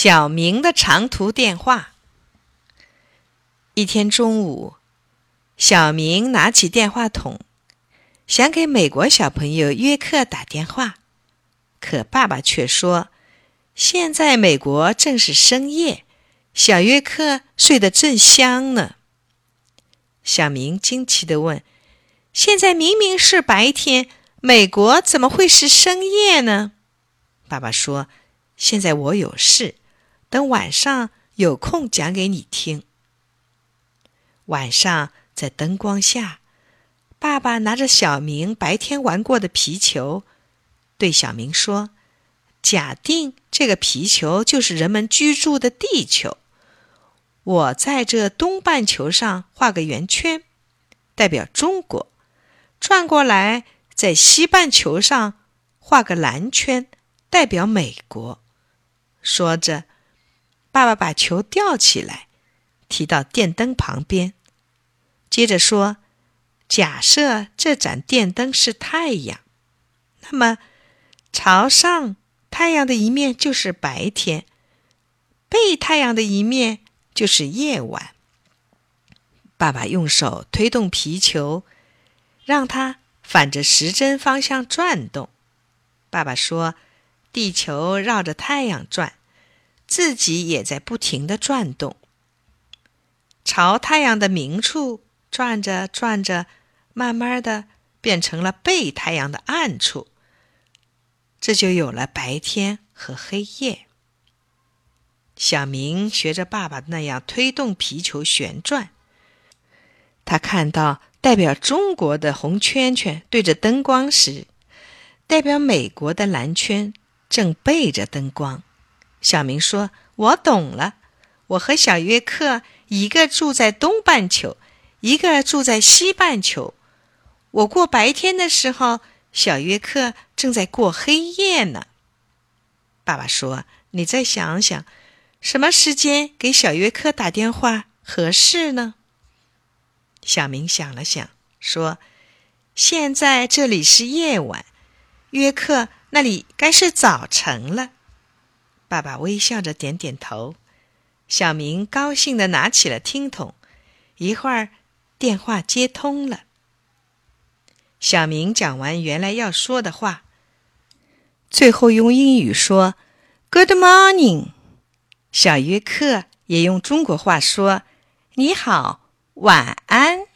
小明的长途电话。一天中午，小明拿起电话筒，想给美国小朋友约克打电话，可爸爸却说：“现在美国正是深夜，小约克睡得正香呢。”小明惊奇地问：“现在明明是白天，美国怎么会是深夜呢？”爸爸说。现在我有事，等晚上有空讲给你听。晚上在灯光下，爸爸拿着小明白天玩过的皮球，对小明说：“假定这个皮球就是人们居住的地球，我在这东半球上画个圆圈，代表中国；转过来，在西半球上画个蓝圈，代表美国。”说着，爸爸把球吊起来，提到电灯旁边。接着说：“假设这盏电灯是太阳，那么朝上太阳的一面就是白天，背太阳的一面就是夜晚。”爸爸用手推动皮球，让它反着时针方向转动。爸爸说：“地球绕着太阳转。”自己也在不停的转动，朝太阳的明处转着转着，慢慢的变成了背太阳的暗处，这就有了白天和黑夜。小明学着爸爸那样推动皮球旋转，他看到代表中国的红圈圈对着灯光时，代表美国的蓝圈正背着灯光。小明说：“我懂了，我和小约克一个住在东半球，一个住在西半球。我过白天的时候，小约克正在过黑夜呢。”爸爸说：“你再想想，什么时间给小约克打电话合适呢？”小明想了想，说：“现在这里是夜晚，约克那里该是早晨了。”爸爸微笑着点点头，小明高兴地拿起了听筒。一会儿，电话接通了。小明讲完原来要说的话，最后用英语说：“Good morning。”小约克也用中国话说：“你好，晚安。”